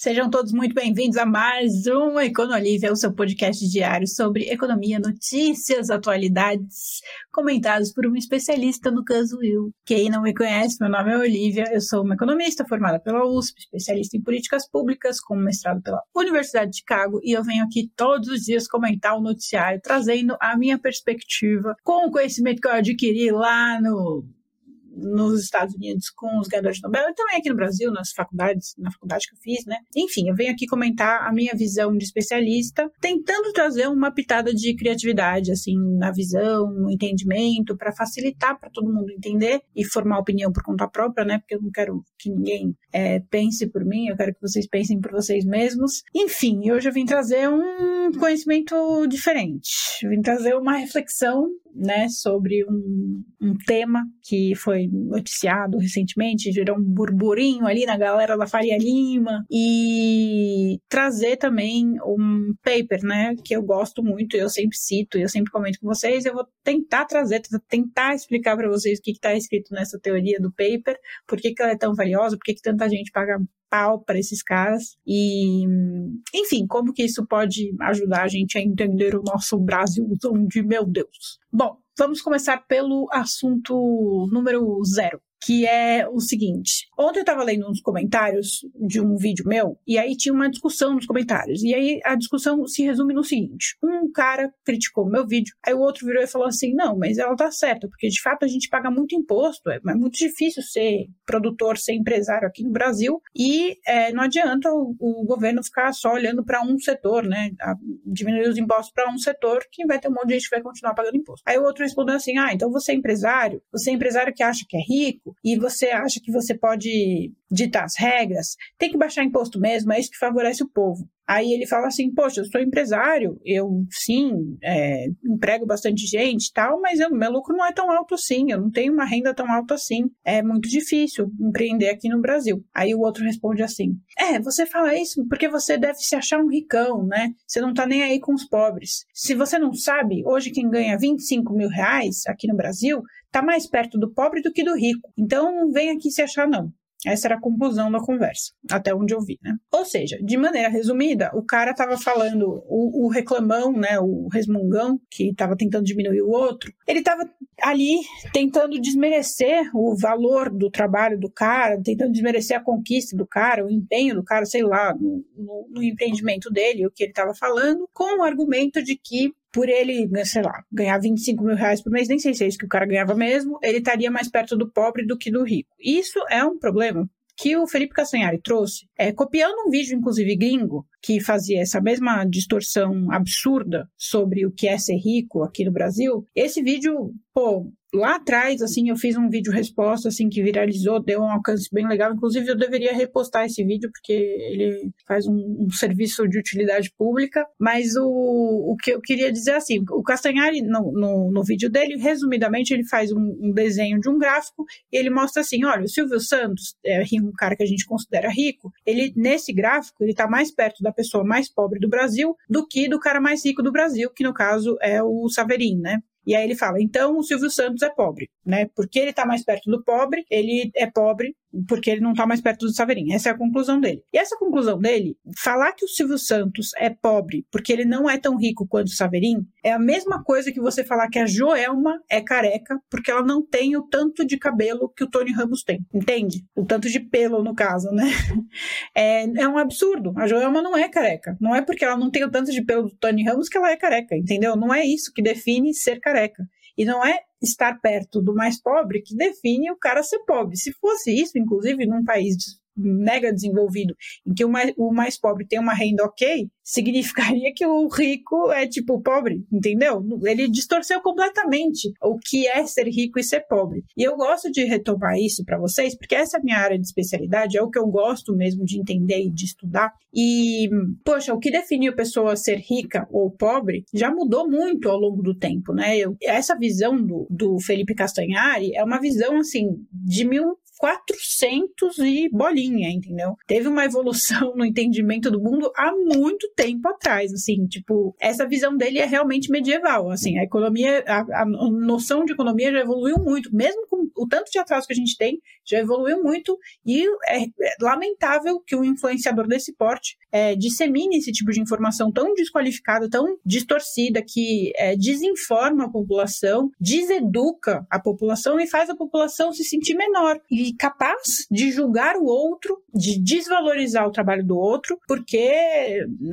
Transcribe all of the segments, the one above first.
Sejam todos muito bem-vindos a mais um Econolívia, o seu podcast diário sobre economia, notícias, atualidades, comentados por um especialista, no caso eu. Quem não me conhece, meu nome é Olivia, eu sou uma economista formada pela USP, especialista em políticas públicas, com mestrado pela Universidade de Chicago, e eu venho aqui todos os dias comentar o noticiário, trazendo a minha perspectiva com o conhecimento que eu adquiri lá no nos Estados Unidos com os ganhadores de Nobel e também aqui no Brasil, nas faculdades, na faculdade que eu fiz, né? Enfim, eu venho aqui comentar a minha visão de especialista, tentando trazer uma pitada de criatividade, assim, na visão, no entendimento, para facilitar para todo mundo entender e formar opinião por conta própria, né? Porque eu não quero que ninguém é, pense por mim, eu quero que vocês pensem por vocês mesmos. Enfim, hoje eu vim trazer um conhecimento diferente, eu vim trazer uma reflexão né, sobre um, um tema que foi noticiado recentemente, gerou um burburinho ali na galera da Faria Lima, e trazer também um paper, né, que eu gosto muito, eu sempre cito, eu sempre comento com vocês, eu vou tentar trazer, tentar explicar para vocês o que está escrito nessa teoria do paper, por que, que ela é tão valiosa, por que, que tanta gente paga pau para esses caras. E enfim como que isso pode ajudar a gente a entender o nosso Brasil de meu Deus? Bom vamos começar pelo assunto número zero que é o seguinte. Ontem eu estava lendo uns comentários de um vídeo meu, e aí tinha uma discussão nos comentários. E aí a discussão se resume no seguinte: um cara criticou meu vídeo, aí o outro virou e falou assim: não, mas ela tá certa, porque de fato a gente paga muito imposto, é, é muito difícil ser produtor, ser empresário aqui no Brasil, e é, não adianta o, o, governo ficar só olhando para um setor, né? A, diminuir os impostos para um setor, que vai ter um monte de gente que vai continuar pagando imposto. Aí o outro respondeu assim: ah, então você é empresário, você é empresário que acha que é rico e você acha que você pode ditar as regras, tem que baixar imposto mesmo, é isso que favorece o povo. Aí ele fala assim, poxa, eu sou empresário, eu sim, é, emprego bastante gente e tal, mas eu, meu lucro não é tão alto assim, eu não tenho uma renda tão alta assim, é muito difícil empreender aqui no Brasil. Aí o outro responde assim, é, você fala isso porque você deve se achar um ricão, né? Você não tá nem aí com os pobres. Se você não sabe, hoje quem ganha 25 mil reais aqui no Brasil está mais perto do pobre do que do rico. Então não vem aqui se achar, não. Essa era a conclusão da conversa, até onde eu vi, né? Ou seja, de maneira resumida, o cara estava falando, o, o, reclamão, né, o resmungão, que estava tentando diminuir o outro, ele estava ali tentando desmerecer o valor do trabalho do cara, tentando desmerecer a conquista do cara, o empenho do cara, sei lá, no, no, no empreendimento dele, o que ele estava falando, com o argumento de que por ele, né, sei lá, ganhar 25 mil reais por mês, nem sei se é isso que o cara ganhava mesmo, ele estaria mais perto do pobre do que do rico. Isso é um problema que o Felipe Castanhari trouxe, é, copiando um vídeo, inclusive gringo, que fazia essa mesma distorção absurda sobre o que é ser rico aqui no Brasil. Esse vídeo, pô, lá atrás, assim, eu fiz um vídeo resposta, assim, que viralizou, deu um alcance bem legal. Inclusive, eu deveria repostar esse vídeo, porque ele faz um, um serviço de utilidade pública. Mas o, o que eu queria dizer, assim, o Castanhari, no, no, no vídeo dele, resumidamente, ele faz um, um, desenho de um gráfico e ele mostra assim, olha, o Silvio Santos, é um cara que a gente considera rico, ele, nesse gráfico, ele está mais perto da pessoa mais pobre do Brasil do que do cara mais rico do Brasil, que no caso é o Saverin, né? E aí ele fala: então o Silvio Santos é pobre, né? Porque ele está mais perto do pobre, ele é pobre porque ele não está mais perto do Saverin. Essa é a conclusão dele. E essa conclusão dele, falar que o Silvio Santos é pobre porque ele não é tão rico quanto o Saverin, é a mesma coisa que você falar que a Joelma é careca porque ela não tem o tanto de cabelo que o Tony Ramos tem. Entende? O tanto de pelo, no caso, né? É, é um absurdo. A Joelma não é careca. Não é porque ela não tem o tanto de pelo do Tony Ramos que ela é careca, entendeu? Não é isso que define ser careca. E não é estar perto do mais pobre que define o cara ser pobre. Se fosse isso, inclusive, num país mega desenvolvido, em que o mais, o mais pobre tem uma renda ok, significaria que o rico é tipo pobre, entendeu? Ele distorceu completamente o que é ser rico e ser pobre. E eu gosto de retomar isso para vocês, porque essa é a minha área de especialidade, é o que eu gosto mesmo de entender e de estudar. E, poxa, o que definiu a pessoa ser rica ou pobre já mudou muito ao longo do tempo, né? Eu, essa visão do, do Felipe Castanhari é uma visão, assim, de mil 400 e bolinha, entendeu? Teve uma evolução no entendimento do mundo há muito tempo atrás, assim, tipo, essa visão dele é realmente medieval, assim, a economia, a, a noção de economia já evoluiu muito, mesmo o tanto de atraso que a gente tem, já evoluiu muito e é, é lamentável que um influenciador desse porte é, dissemine esse tipo de informação tão desqualificada, tão distorcida, que é, desinforma a população, deseduca a população e faz a população se sentir menor e capaz de julgar o outro, de desvalorizar o trabalho do outro, porque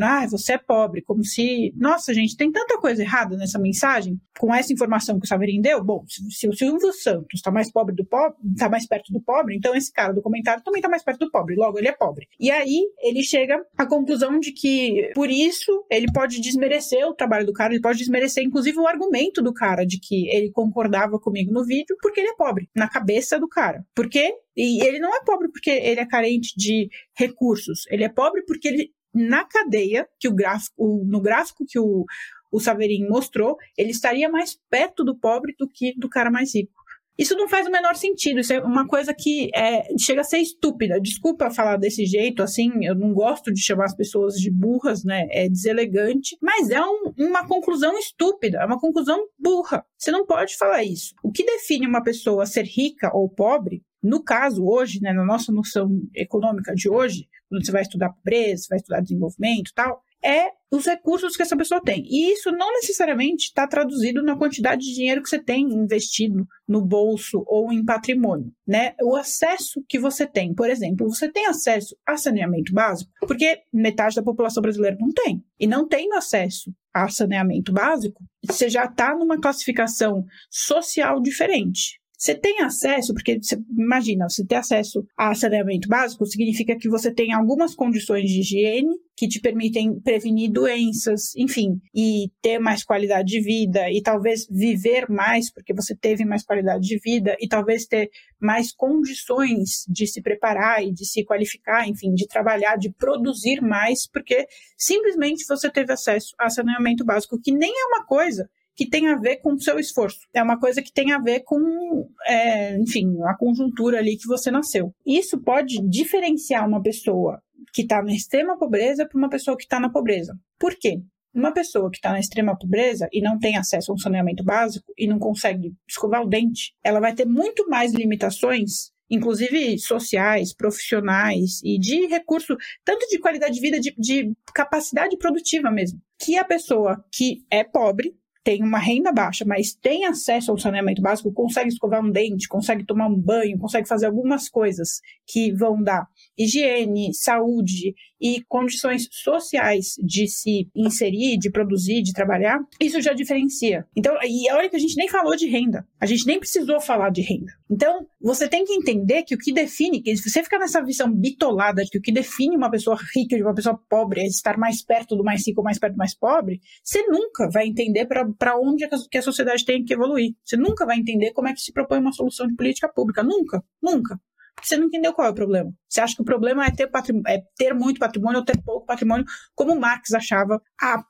ah, você é pobre, como se. Nossa, gente, tem tanta coisa errada nessa mensagem. Com essa informação que o Saverin deu, bom, se, se o Silvio Santos está mais pobre do pobre, está mais perto do pobre, então esse cara do comentário também está mais perto do pobre, logo ele é pobre. E aí ele chega à conclusão de que, por isso, ele pode desmerecer o trabalho do cara, ele pode desmerecer, inclusive, o argumento do cara de que ele concordava comigo no vídeo, porque ele é pobre, na cabeça do cara. Porque e ele não é pobre porque ele é carente de recursos. Ele é pobre porque ele, na cadeia, que o gráfico, no gráfico que o, o Saverin mostrou, ele estaria mais perto do pobre do que do cara mais rico. Isso não faz o menor sentido, isso é uma coisa que é, chega a ser estúpida. Desculpa falar desse jeito, assim, eu não gosto de chamar as pessoas de burras, né? É deselegante, mas é um, uma conclusão estúpida, é uma conclusão burra. Você não pode falar isso. O que define uma pessoa ser rica ou pobre no caso, hoje, né, na nossa noção econômica de hoje, quando você vai estudar pobreza, vai estudar desenvolvimento e tal, é os recursos que essa pessoa tem. E isso não necessariamente está traduzido na quantidade de dinheiro que você tem investido no bolso ou em patrimônio, né? O acesso que você tem, por exemplo, você tem acesso a saneamento básico, porque metade da população brasileira não tem. E não tem acesso a saneamento básico, você já está numa classificação social diferente. Você tem acesso, porque você, imagina, você ter acesso a saneamento básico significa que você tem algumas condições de higiene que te permitem prevenir doenças, enfim, e ter mais qualidade de vida e talvez viver mais, porque você teve mais qualidade de vida e talvez ter mais condições de se preparar e de se qualificar, enfim, de trabalhar, de produzir mais, porque simplesmente você teve acesso a saneamento básico, que nem é uma coisa que tem a ver com o seu esforço. É uma coisa que tem a ver com, é, enfim, a conjuntura ali que você nasceu. Isso pode diferenciar uma pessoa que está na extrema pobreza para uma pessoa que está na pobreza. Por quê? Uma pessoa que está na extrema pobreza e não tem acesso a um saneamento básico e não consegue escovar o dente, ela vai ter muito mais limitações inclusive sociais, profissionais e de recurso, tanto de qualidade de vida, de, de, capacidade produtiva mesmo, que a pessoa que é pobre tem uma renda baixa, mas tem acesso ao saneamento básico, consegue escovar um dente, consegue tomar um banho, consegue fazer algumas coisas que vão dar higiene, saúde e condições sociais de se inserir, de produzir, de trabalhar, isso já diferencia. Então, e olha que a gente nem falou de renda, a gente nem precisou falar de renda. Então, você tem que entender que o que define, que se você ficar nessa visão bitolada de que o que define uma pessoa rica de uma pessoa pobre é estar mais perto do mais rico ou mais perto do mais pobre, você nunca vai entender para onde que a sociedade tem que evoluir. Você nunca vai entender como é que se propõe uma solução de política pública. Nunca, nunca porque você não entendeu qual é o problema. Você acha que o problema é ter, é ter muito patrimônio ou ter pouco patrimônio, como Marx achava há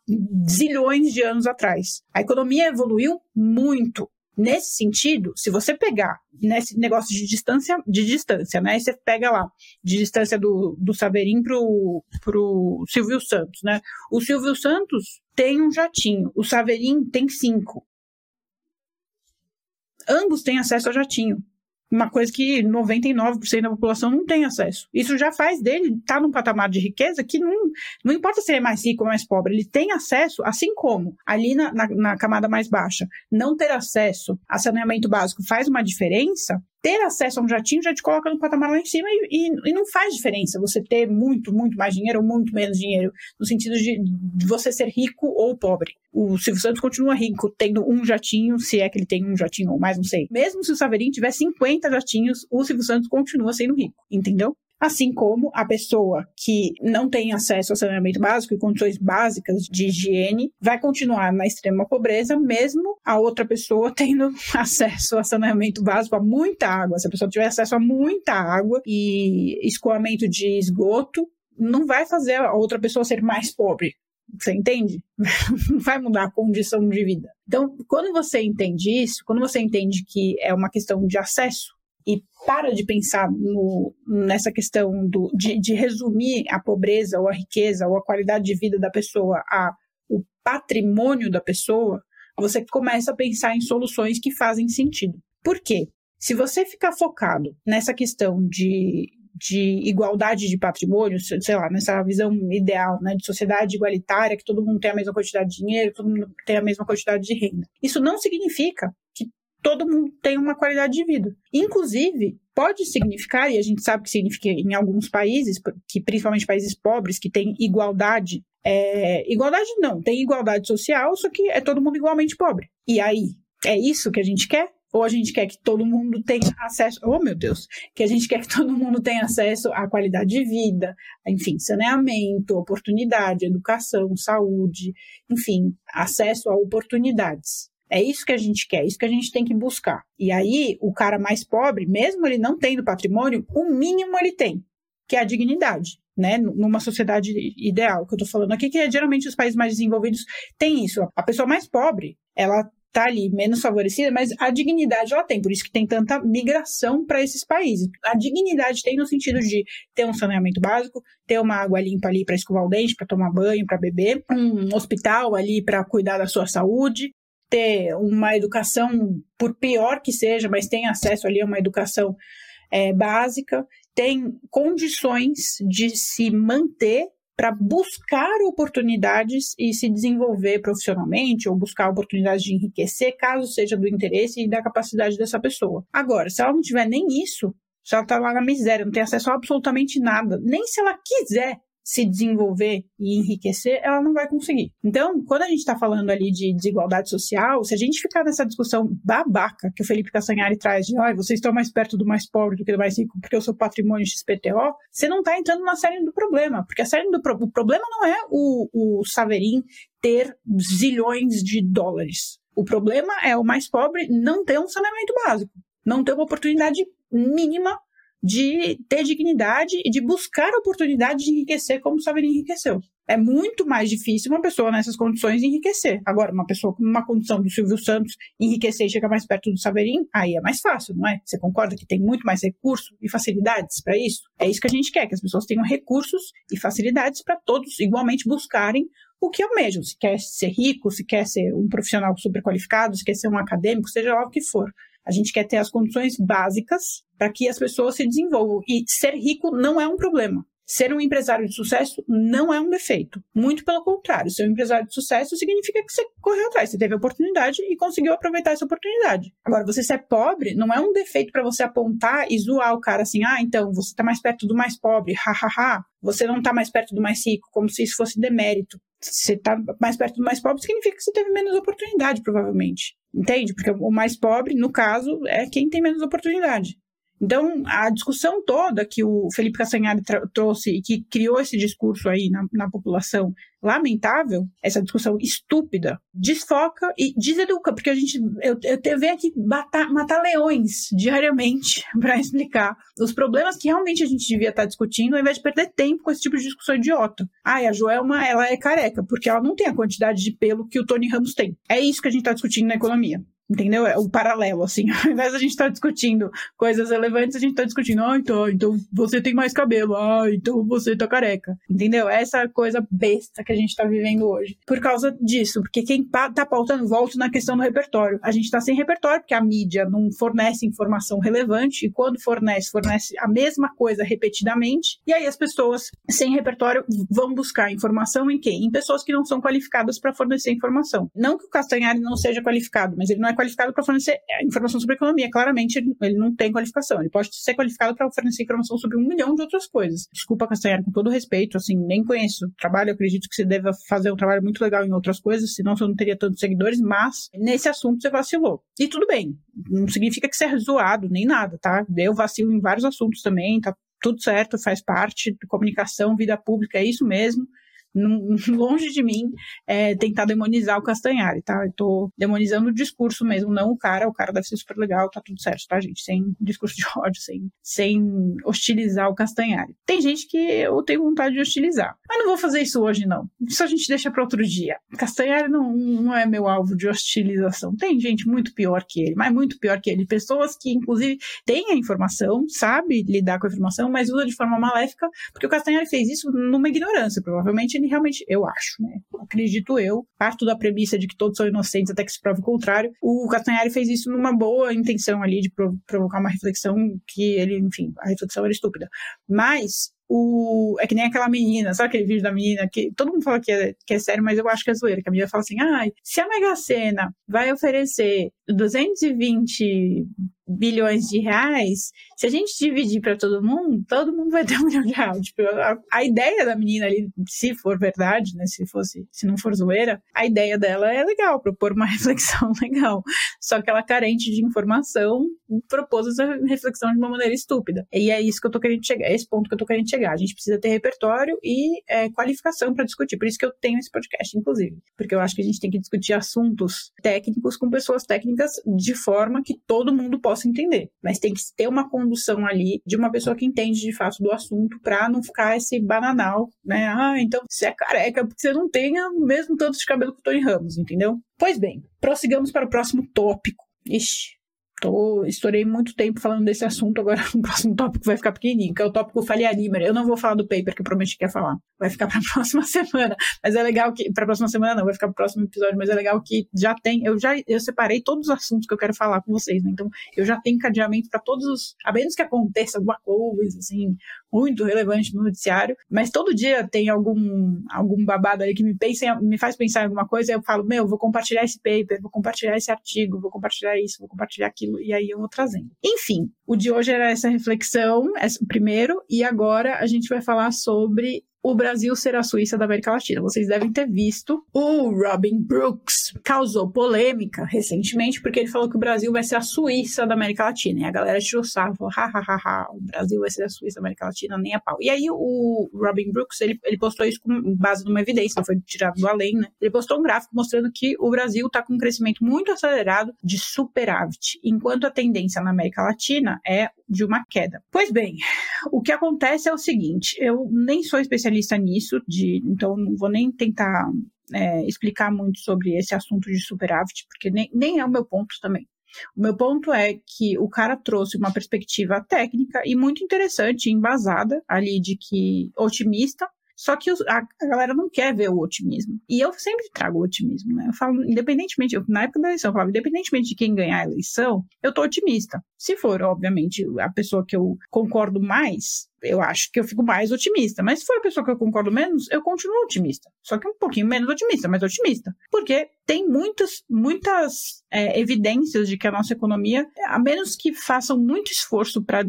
zilhões de anos atrás. A economia evoluiu muito. Nesse sentido, se você pegar nesse negócio de distância, de distância, né? você pega lá, de distância do, do Saverin pro, pro Silvio Santos, né? O Silvio Santos tem um jatinho, o Saverin tem cinco. Ambos têm acesso ao jatinho uma coisa que 99% da população não tem acesso. Isso já faz dele estar tá num patamar de riqueza que não, não importa se ele é mais rico ou mais pobre, ele tem acesso, assim como ali na, na, na camada mais baixa, não ter acesso a saneamento básico faz uma diferença, ter acesso a um jatinho já te coloca no patamar lá em cima e, e, e, não faz diferença você ter muito, muito mais dinheiro ou muito menos dinheiro, no sentido de, de, você ser rico ou pobre. O Silvio Santos continua rico, tendo um jatinho, se é que ele tem um jatinho ou mais, não sei. Mesmo se o Saverin tiver 50 jatinhos, o Silvio Santos continua sendo rico, entendeu? Assim como a pessoa que não tem acesso ao saneamento básico e condições básicas de higiene vai continuar na extrema pobreza, mesmo a outra pessoa tendo acesso a saneamento básico, a muita água. Se a pessoa tiver acesso a muita água e escoamento de esgoto, não vai fazer a outra pessoa ser mais pobre. Você entende? Não vai mudar a condição de vida. Então, quando você entende isso, quando você entende que é uma questão de acesso, e para de pensar no, nessa questão do, de, de resumir a pobreza ou a riqueza ou a qualidade de vida da pessoa a o patrimônio da pessoa, você começa a pensar em soluções que fazem sentido. Por quê? Se você ficar focado nessa questão de, de igualdade de patrimônio, sei lá, nessa visão ideal, né, de sociedade igualitária, que todo mundo tem a mesma quantidade de dinheiro, todo mundo tem a mesma quantidade de renda. Isso não significa que todo mundo tem uma qualidade de vida. Inclusive, pode significar, e a gente sabe que significa em alguns países, que principalmente países pobres, que têm igualdade é, igualdade não, tem igualdade social, só que é todo mundo igualmente pobre. E aí, é isso que a gente quer? Ou a gente quer que todo mundo tenha acesso, oh meu Deus, que a gente quer que todo mundo tenha acesso à qualidade de vida, enfim, saneamento, oportunidade, educação, saúde, enfim, acesso a oportunidades. É isso que a gente quer, é isso que a gente tem que buscar. E aí, o cara mais pobre, mesmo ele não tendo patrimônio, o mínimo ele tem, que é a dignidade né, numa sociedade ideal, que eu estou falando aqui, que é, geralmente os países mais desenvolvidos têm isso. A pessoa mais pobre, ela tá ali menos favorecida, mas a dignidade ela tem, por isso que tem tanta migração para esses países. A dignidade tem no sentido de ter um saneamento básico, ter uma água limpa ali para escovar o dente, para tomar banho, para beber, um hospital ali para cuidar da sua saúde, ter uma educação, por pior que seja, mas tem acesso ali a uma educação é, básica tem condições de se manter para buscar oportunidades e se desenvolver profissionalmente ou buscar oportunidades de enriquecer, caso seja do interesse e da capacidade dessa pessoa. Agora, se ela não tiver nem isso, se ela está lá na miséria, não tem acesso a absolutamente nada, nem se ela quiser se desenvolver e enriquecer, ela não vai conseguir. Então, quando a gente está falando ali de desigualdade social, se a gente ficar nessa discussão babaca que o Felipe Castanhari traz de, oh, vocês estão mais perto do mais pobre do que do mais rico porque o seu patrimônio XPTO, você não está entrando na série do problema, porque a série do pro... o problema não é o, o Saverin ter zilhões de dólares. O problema é o mais pobre não ter um saneamento básico, não ter uma oportunidade mínima de ter dignidade e de buscar a oportunidade de enriquecer como o Saverin enriqueceu. É muito mais difícil uma pessoa nessas condições enriquecer. Agora, uma pessoa com uma condição do Silvio Santos enriquecer e chegar mais perto do Saverin, aí é mais fácil, não é? Você concorda que tem muito mais recurso e facilidades para isso? É isso que a gente quer, que as pessoas tenham recursos e facilidades para todos igualmente buscarem o que almejam. Se quer ser rico, se quer ser um profissional super qualificado, se quer ser um acadêmico, seja lá o que for. A gente quer ter as condições básicas para que as pessoas se desenvolvam. E ser rico não é um problema. Ser um empresário de sucesso não é um defeito. Muito pelo contrário, ser um empresário de sucesso significa que você correu atrás, você teve oportunidade e conseguiu aproveitar essa oportunidade. Agora, você ser pobre não é um defeito para você apontar e zoar o cara assim: ah, então você está mais perto do mais pobre, hahaha. Você não está mais perto do mais rico, como se isso fosse demérito. Você está mais perto do mais pobre significa que você teve menos oportunidade, provavelmente. Entende? Porque o mais pobre, no caso, é quem tem menos oportunidade. Então, a discussão toda que o Felipe Castanhari trouxe e que criou esse discurso aí na, na população lamentável, essa discussão estúpida, desfoca e deseduca, porque a gente, eu, eu venho aqui matar, matar leões diariamente para explicar os problemas que realmente a gente devia estar discutindo, ao invés de perder tempo com esse tipo de discussão idiota. Ah, a Joelma, ela é careca, porque ela não tem a quantidade de pelo que o Tony Ramos tem. É isso que a gente está discutindo na economia. Entendeu? É o paralelo, assim. Ao invés de a gente estar tá discutindo coisas relevantes, a gente está discutindo, ah, então, então você tem mais cabelo, ah, então você tá careca. Entendeu? Essa coisa besta que a gente está vivendo hoje. Por causa disso, porque quem tá pautando, volta na questão do repertório. A gente está sem repertório porque a mídia não fornece informação relevante e quando fornece, fornece a mesma coisa repetidamente. E aí as pessoas sem repertório vão buscar informação em quem? Em pessoas que não são qualificadas para fornecer informação. Não que o Castanhari não seja qualificado, mas ele não é qualificado para fornecer informação sobre economia. Claramente, ele não tem qualificação. Ele pode ser qualificado para fornecer informação sobre um milhão de outras coisas. Desculpa, Castanhari, com todo respeito, assim, nem conheço o trabalho, acredito que você deva fazer um trabalho muito legal em outras coisas, senão você não teria tantos seguidores, mas nesse assunto você vacilou. E tudo bem, não significa que você é zoado, nem nada, tá? Eu vacilo em vários assuntos também, tá tudo certo, faz parte, comunicação, vida pública, é isso mesmo longe de mim é, tentar demonizar o Castanhari, tá? Eu tô demonizando o discurso mesmo, não o cara. O cara deve ser super legal, tá tudo certo, tá, gente? Sem discurso de ódio, sem, sem hostilizar o Castanhari. Tem gente que eu tenho vontade de hostilizar, mas não vou fazer isso hoje, não. Isso a gente deixa para outro dia. Castanhari não, não é meu alvo de hostilização. Tem gente muito pior que ele, mas muito pior que ele. Pessoas que, inclusive, têm a informação, sabe lidar com a informação, mas usa de forma maléfica, porque o Castanhari fez isso numa ignorância. Provavelmente ele realmente, eu acho, né? Acredito eu, parto da premissa de que todos são inocentes até que se prove o contrário. O Castanhari fez isso numa boa intenção ali de provocar uma reflexão que ele, enfim, a reflexão era estúpida. Mas o. É que nem aquela menina, sabe aquele vídeo da menina que todo mundo fala que é, que é sério, mas eu acho que é zoeira. Que a menina fala assim: ah, se a Mega Sena vai oferecer 220 bilhões de reais, se a gente dividir para todo mundo, todo mundo vai ter um milhão de reais. Tipo, a, a, ideia da menina ali, se for verdade, né, se fosse, se não for zoeira, a ideia dela é legal, propor uma reflexão legal. Só que ela carente de informação, propôs essa reflexão de uma maneira estúpida. E é isso que eu tô querendo chegar, é esse ponto que eu tô querendo chegar. A gente precisa ter repertório e é, qualificação para discutir. Por isso que eu tenho esse podcast, inclusive. Porque eu acho que a gente tem que discutir assuntos técnicos com pessoas técnicas de forma que todo mundo possa entender. Mas tem que ter uma condução ali de uma pessoa que entende de fato do assunto para não ficar esse bananal, né? Ah, então você é careca porque você não o mesmo tanto de cabelo que o Tony Ramos, entendeu? Pois bem, prossigamos para o próximo tópico. Ixi, Tô, estourei muito tempo falando desse assunto, agora o próximo tópico vai ficar pequenininho, que é o tópico Falia Limer. Eu não vou falar do paper que eu prometi que ia falar. Vai ficar para a próxima semana. Mas é legal que. Para a próxima semana não, vai ficar para o próximo episódio, mas é legal que já tem. Eu já eu separei todos os assuntos que eu quero falar com vocês, né? Então eu já tenho encadeamento para todos os. A menos que aconteça alguma coisa, assim, muito relevante no noticiário, mas todo dia tem algum, algum babado ali que me, pensa, me faz pensar em alguma coisa, eu falo, meu, vou compartilhar esse paper, vou compartilhar esse artigo, vou compartilhar isso, vou compartilhar aquilo, e aí eu vou trazendo. Enfim, o de hoje era essa reflexão, esse primeiro, e agora a gente vai falar sobre o Brasil ser a Suíça da América Latina. Vocês devem ter visto. O Robin Brooks causou polêmica recentemente porque ele falou que o Brasil vai ser a Suíça da América Latina. E a galera tirou sarro, falou, ha, ha, ha, ha, o Brasil vai ser a Suíça da América Latina, nem a pau. E aí o Robin Brooks, ele, ele postou isso com base numa evidência, não foi tirado do além, né? Ele postou um gráfico mostrando que o Brasil está com um crescimento muito acelerado de superávit, enquanto a tendência na América Latina é de uma queda. Pois bem, o que acontece é o seguinte, eu nem sou especialista nisso, de, então não vou nem tentar é, explicar muito sobre esse assunto de superávit, porque nem, nem é o meu ponto também. O meu ponto é que o cara trouxe uma perspectiva técnica e muito interessante, embasada ali de que otimista, só que a, a, galera não quer ver o otimismo. E eu sempre trago o otimismo, né? Eu falo, independentemente, eu, na época da eleição, eu falava, independentemente de quem ganhar a eleição, eu tô otimista. Se for, obviamente, a pessoa que eu concordo mais, eu acho que eu fico mais otimista. Mas se for a pessoa que eu concordo menos, eu continuo otimista. Só que um pouquinho menos otimista, mas otimista. Porque tem muitas, muitas é, evidências de que a nossa economia, a menos que façam muito esforço para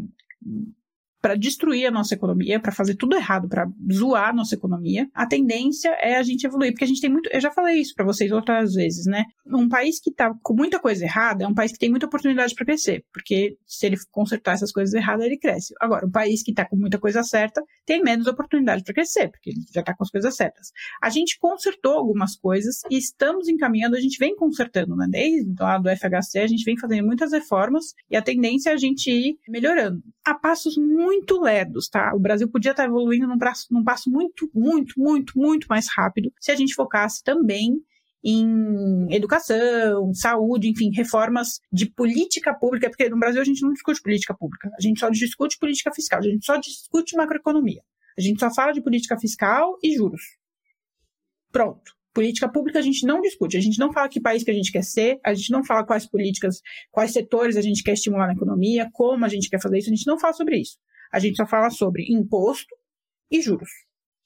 para destruir a nossa economia, para fazer tudo errado, para zoar a nossa economia, a tendência é a gente evoluir, porque a gente tem muito, eu já falei isso para vocês outras vezes, né? Um país que tá com muita coisa errada é um país que tem muita oportunidade para crescer, porque se ele consertar essas coisas erradas, ele cresce. Agora, um país que tá com muita coisa certa tem menos oportunidade para crescer, porque ele já tá com as coisas certas. A gente consertou algumas coisas e estamos encaminhando, a gente vem consertando, né? Desde lá do FHC, a gente vem fazendo muitas reformas e a tendência é a gente ir melhorando a passos muito lerdos, tá? O Brasil podia estar evoluindo num num passo muito, muito, muito, muito mais rápido se a gente focasse também em educação, saúde, enfim, reformas de política pública, porque no Brasil a gente não discute política pública, a gente só discute política fiscal, a gente só discute macroeconomia, a gente só fala de política fiscal e juros. Pronto. Política pública a gente não discute, a gente não fala que país que a gente quer ser, a gente não fala quais políticas, quais setores a gente quer estimular na economia, como a gente quer fazer isso, a gente não fala sobre isso. A gente só fala sobre imposto e juros.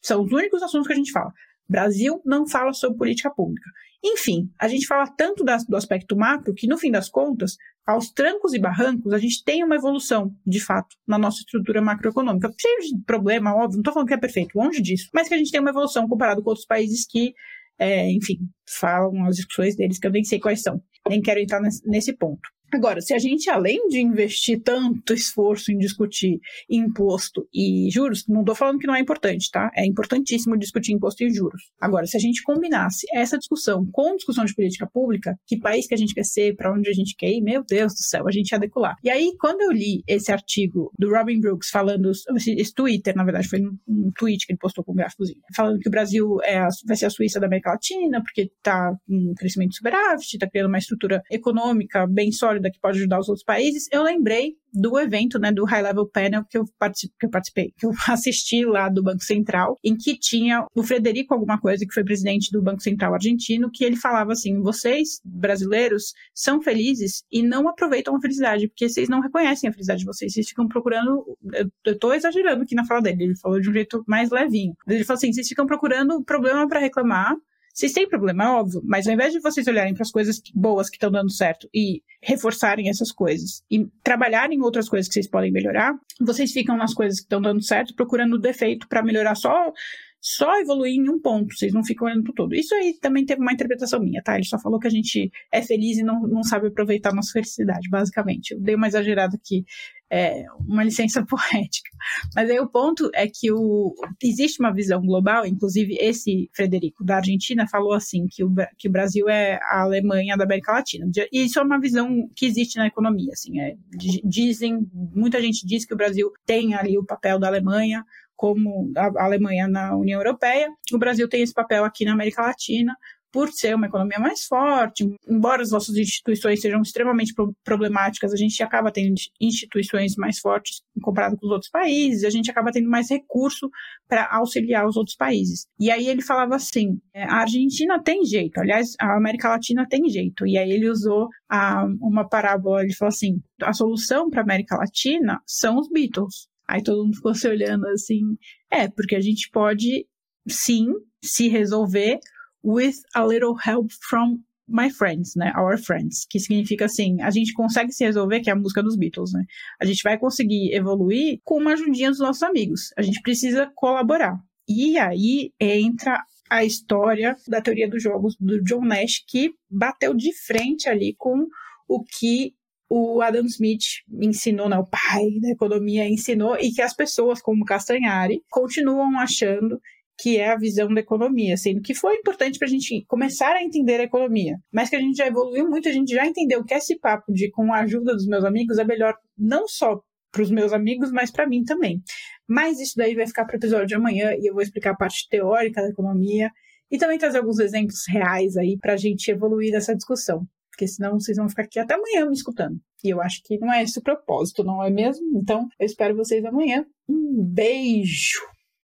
São os únicos assuntos que a gente fala. Brasil não fala sobre política pública. Enfim, a gente fala tanto do aspecto macro que, no fim das contas, aos trancos e barrancos, a gente tem uma evolução, de fato, na nossa estrutura macroeconômica. Cheio de problema, óbvio, não estou falando que é perfeito, longe disso, mas que a gente tem uma evolução comparado com outros países que, é, enfim, falam as discussões deles que eu nem sei quais são. Nem quero entrar nesse ponto. Agora, se a gente, além de investir tanto esforço em discutir imposto e juros, não estou falando que não é importante, tá? É importantíssimo discutir imposto e juros. Agora, se a gente combinasse essa discussão com discussão de política pública, que país que a gente quer ser, para onde a gente quer ir, meu Deus do céu, a gente ia decolar. E aí, quando eu li esse artigo do Robin Brooks falando, esse Twitter, na verdade, foi um tweet que ele postou com um gráficozinho, falando que o Brasil é a, vai ser a Suíça da América Latina, porque está em crescimento superávit, está criando uma estrutura econômica bem sólida que pode ajudar os outros países, eu lembrei do evento, né, do High Level Panel que eu, que eu participei, que eu assisti lá do Banco Central, em que tinha o Frederico alguma coisa, que foi presidente do Banco Central argentino, que ele falava assim, vocês, brasileiros, são felizes e não aproveitam a felicidade, porque vocês não reconhecem a felicidade de vocês, vocês ficam procurando, eu, tô exagerando aqui na fala dele, ele falou de um jeito mais levinho, ele falou assim, vocês ficam procurando problema para reclamar, vocês têm problema, é óbvio, mas ao invés de vocês olharem para as coisas boas que estão dando certo e reforçarem essas coisas e trabalharem em outras coisas que vocês podem melhorar, vocês ficam nas coisas que estão dando certo procurando defeito para melhorar só só evoluir em um ponto, vocês não ficam olhando para todo. Isso aí também teve uma interpretação minha, tá? Ele só falou que a gente é feliz e não, não sabe aproveitar a nossa felicidade, basicamente. Eu dei uma exagerada aqui, é, uma licença poética. Mas aí o ponto é que o, existe uma visão global, inclusive esse Frederico da Argentina falou assim, que o, que o Brasil é a Alemanha da América Latina. E isso é uma visão que existe na economia, assim, é, dizem, muita gente diz que o Brasil tem ali o papel da Alemanha, como a Alemanha na União Europeia. O Brasil tem esse papel aqui na América Latina, por ser uma economia mais forte, embora as nossas instituições sejam extremamente problemáticas, a gente acaba tendo instituições mais fortes comparado com os outros países, a gente acaba tendo mais recurso para auxiliar os outros países. E aí ele falava assim: é, a Argentina tem jeito, aliás, a América Latina tem jeito. E aí ele usou a, uma parábola, ele falou assim: a solução para a América Latina são os Beatles. Aí todo mundo ficou se olhando assim. É, porque a gente pode sim se resolver with a little help from my friends, né? Our friends, que significa assim, a gente consegue se resolver, que é a música dos Beatles, né? A gente vai conseguir evoluir com uma ajudinha dos nossos amigos. A gente precisa colaborar. E aí entra a história da teoria dos jogos do John Nash, que bateu de frente ali com o que o Adam Smith ensinou, né, o pai da economia ensinou, e que as pessoas como Castanhari continuam achando que é a visão da economia, sendo que foi importante para a gente começar a entender a economia, mas que a gente já evoluiu muito, a gente já entendeu que esse papo de com a ajuda dos meus amigos é melhor não só para os meus amigos, mas para mim também. Mas isso daí vai ficar para o episódio de amanhã e eu vou explicar a parte teórica da economia e também trazer alguns exemplos reais aí para a gente evoluir nessa discussão porque senão vocês vão ficar aqui até amanhã me escutando. E eu acho que não é esse o propósito, não é mesmo? Então, eu espero vocês amanhã. Um beijo!